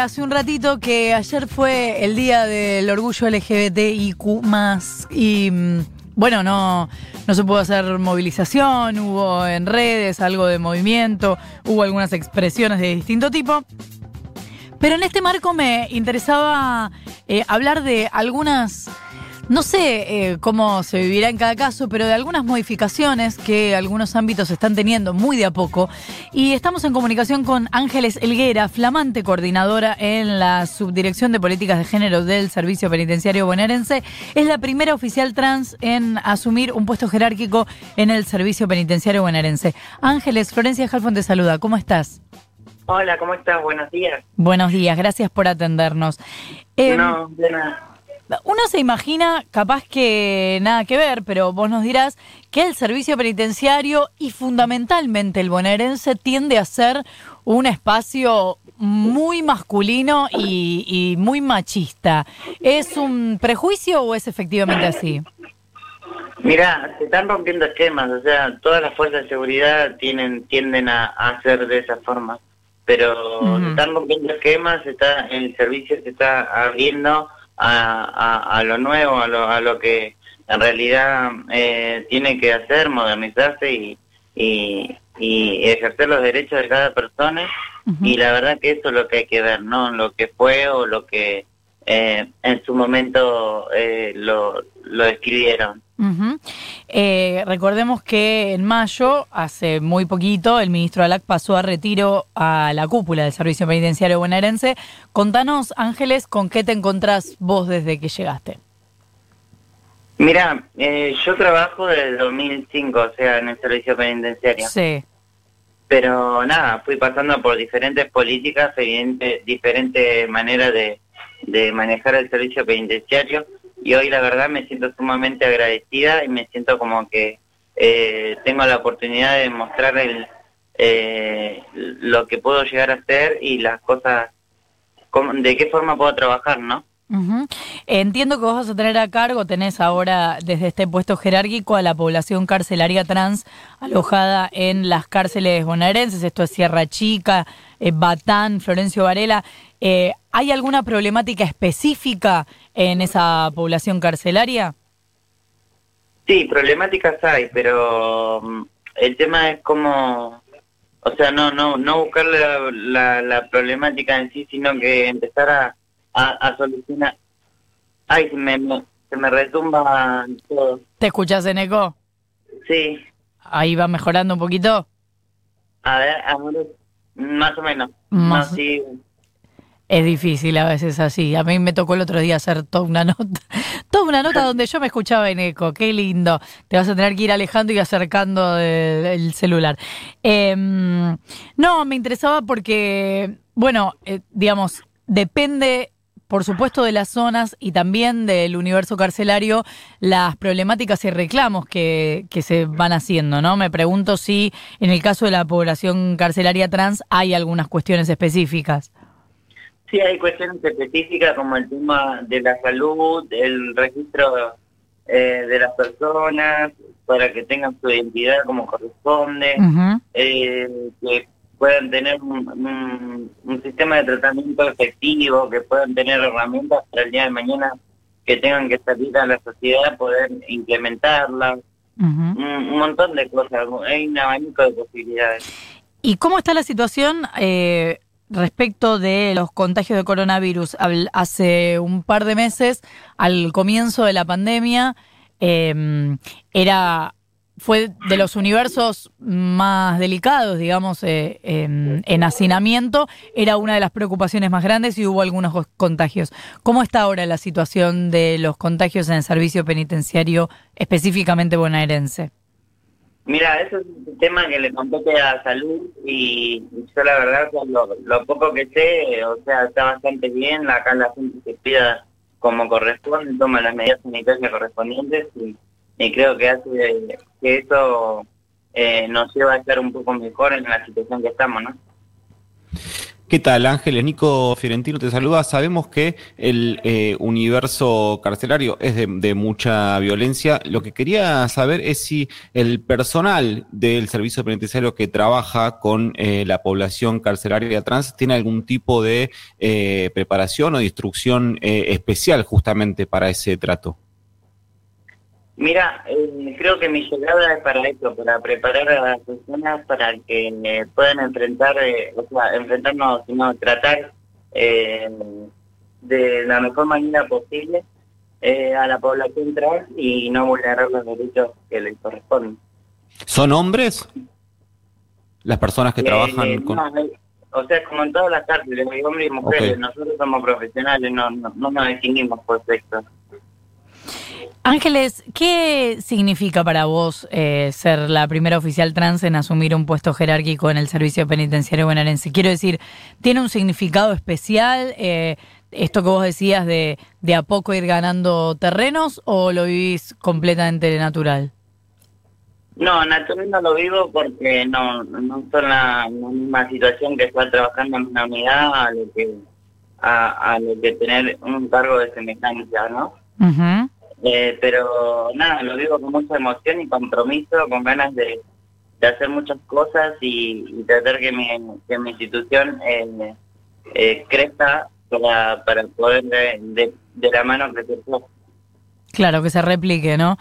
hace un ratito que ayer fue el día del orgullo LGBTIQ y mm, bueno, no, no se pudo hacer movilización, hubo en redes algo de movimiento, hubo algunas expresiones de distinto tipo. Pero en este marco me interesaba eh, hablar de algunas no sé eh, cómo se vivirá en cada caso, pero de algunas modificaciones que algunos ámbitos están teniendo muy de a poco. Y estamos en comunicación con Ángeles Elguera, flamante coordinadora en la Subdirección de Políticas de Género del Servicio Penitenciario Bonaerense. Es la primera oficial trans en asumir un puesto jerárquico en el Servicio Penitenciario Bonaerense. Ángeles, Florencia Jalfón te saluda. ¿Cómo estás? Hola, ¿cómo estás? Buenos días. Buenos días, gracias por atendernos. Em, no, de nada. Uno se imagina, capaz que nada que ver, pero vos nos dirás que el servicio penitenciario y fundamentalmente el bonaerense tiende a ser un espacio muy masculino y, muy machista. ¿Es un prejuicio o es efectivamente así? Mira, se están rompiendo esquemas, o sea, todas las fuerzas de seguridad tienen, tienden a, hacer de esa forma, pero se están rompiendo esquemas, está, el servicio se está abriendo a, lo nuevo, a lo, a lo que en realidad eh, tiene que hacer, modernizarse y, y, ejercer los derechos de cada persona. Y la verdad que eso es lo que hay que ver, ¿no? Lo que fue o lo que eh, en su momento eh, lo, lo describieron. Eh, recordemos que en mayo, hace muy poquito, el ministro Alac pasó a retiro a la cúpula del Servicio Penitenciario Bonaerense. Contanos, Ángeles, ¿con qué te encontrás vos desde que llegaste? Mira, eh, yo trabajo desde 2005, o sea, en el Servicio Penitenciario. Sí. Pero nada, fui pasando por diferentes políticas, diferentes maneras de, de manejar el servicio penitenciario y hoy la verdad me siento sumamente agradecida y me siento como que eh, tengo la oportunidad de mostrar el, eh, lo que puedo llegar a hacer y las cosas, de qué forma puedo trabajar, ¿no? Entiendo que vos vas a tener a cargo, tenés ahora desde este puesto jerárquico a la población carcelaria trans alojada en las cárceles bonaerenses, esto es Sierra Chica, eh, Batán, Florencio Varela. Eh, ¿Hay alguna problemática específica en esa población carcelaria? Sí, problemáticas hay, pero mm, el tema es como, o sea, no no no buscar la, la, problemática en sí, sino que empezar a, a, solucionar. Ay, se me, se me retumba todo. ¿Te escuchas en eco? Sí. ¿Ahí va mejorando un poquito? A ver, más o menos. Más. sí. Es difícil a veces así. A mí me tocó el otro día hacer toda una nota, toda una nota donde yo me escuchaba en eco. Qué lindo. Te vas a tener que ir alejando y acercando el celular. Em, no, me interesaba porque, bueno, eh, digamos, depende por supuesto de las zonas y también del universo carcelario, las problemáticas y reclamos que, que, se van haciendo, ¿no? Me pregunto si en el caso de la población carcelaria trans hay algunas cuestiones específicas. Sí, hay cuestiones específicas como el tema de la salud, el registro eh, de las personas para que tengan su identidad como corresponde, eh, que puedan tener un, sistema de tratamiento efectivo, que puedan tener herramientas para el día de mañana que tengan que salir a la sociedad, poder implementarlas, un, montón de cosas, hay un abanico de posibilidades. ¿Y cómo está la situación? Eh, respecto de los contagios de coronavirus. Hace un par de meses, al comienzo de la pandemia, em, era fue de los universos más delicados, digamos, eh, en, hacinamiento, era una de las preocupaciones más grandes y hubo algunos contagios. ¿Cómo está ahora la situación de los contagios en el servicio penitenciario, específicamente bonaerense? Mira, eso es un tema que le compete a salud y yo la verdad lo, poco que sé, o sea, está bastante bien, acá la gente se cuida como corresponde, toma las medidas sanitarias correspondientes y, creo que hace que eso eh, nos lleva a estar un poco mejor en la situación que estamos, ¿no? ¿Qué tal, Ángeles? Nico Fiorentino te saluda. Sabemos que el eh, universo carcelario es de, mucha violencia. Lo que quería saber es si el personal del servicio penitenciario que trabaja con eh, la población carcelaria trans tiene algún tipo de eh, preparación o instrucción especial justamente para ese trato. Mira, eh, creo que mi llegada es para esto, para preparar a las personas para que eh, puedan enfrentar, eh, o sea, enfrentarnos, sino tratar de la mejor manera posible a la población trans y no vulnerar los derechos que les corresponden. ¿Son hombres? Las personas que trabajan con... o sea, como en todas las cárceles, hay hombres y mujeres, nosotros somos profesionales, no, no, no nos distinguimos por sexo. Ángeles, ¿qué significa para vos eh, ser la primera oficial trans en asumir un puesto jerárquico en el servicio penitenciario bonaerense? Quiero decir, ¿tiene un significado especial eh, esto que vos decías de, de a poco ir ganando terrenos o lo vivís completamente natural? No, natural no lo vivo porque no, no son la, misma situación que estar trabajando en una unidad a lo que, a, lo que tener un cargo de semejanza, ¿no? Eh, pero nada, lo digo con mucha emoción y compromiso, con ganas de, hacer muchas cosas y, tratar que mi, que mi institución eh, eh, crezca para, para poder de, de, la mano crecer. Claro, que se replique, ¿no?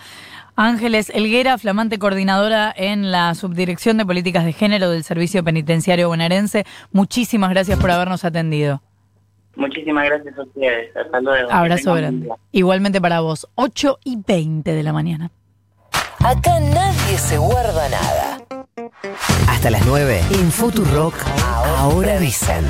Ángeles Elguera, flamante coordinadora en la Subdirección de Políticas de Género del Servicio Penitenciario Bonaerense, muchísimas gracias por habernos atendido. Muchísimas gracias a ustedes. Hasta luego. Abrazo grande. Igualmente para vos. 8 y 20 de la mañana. Acá nadie se guarda nada. Hasta las 9 en Futurock. Ahora dicen.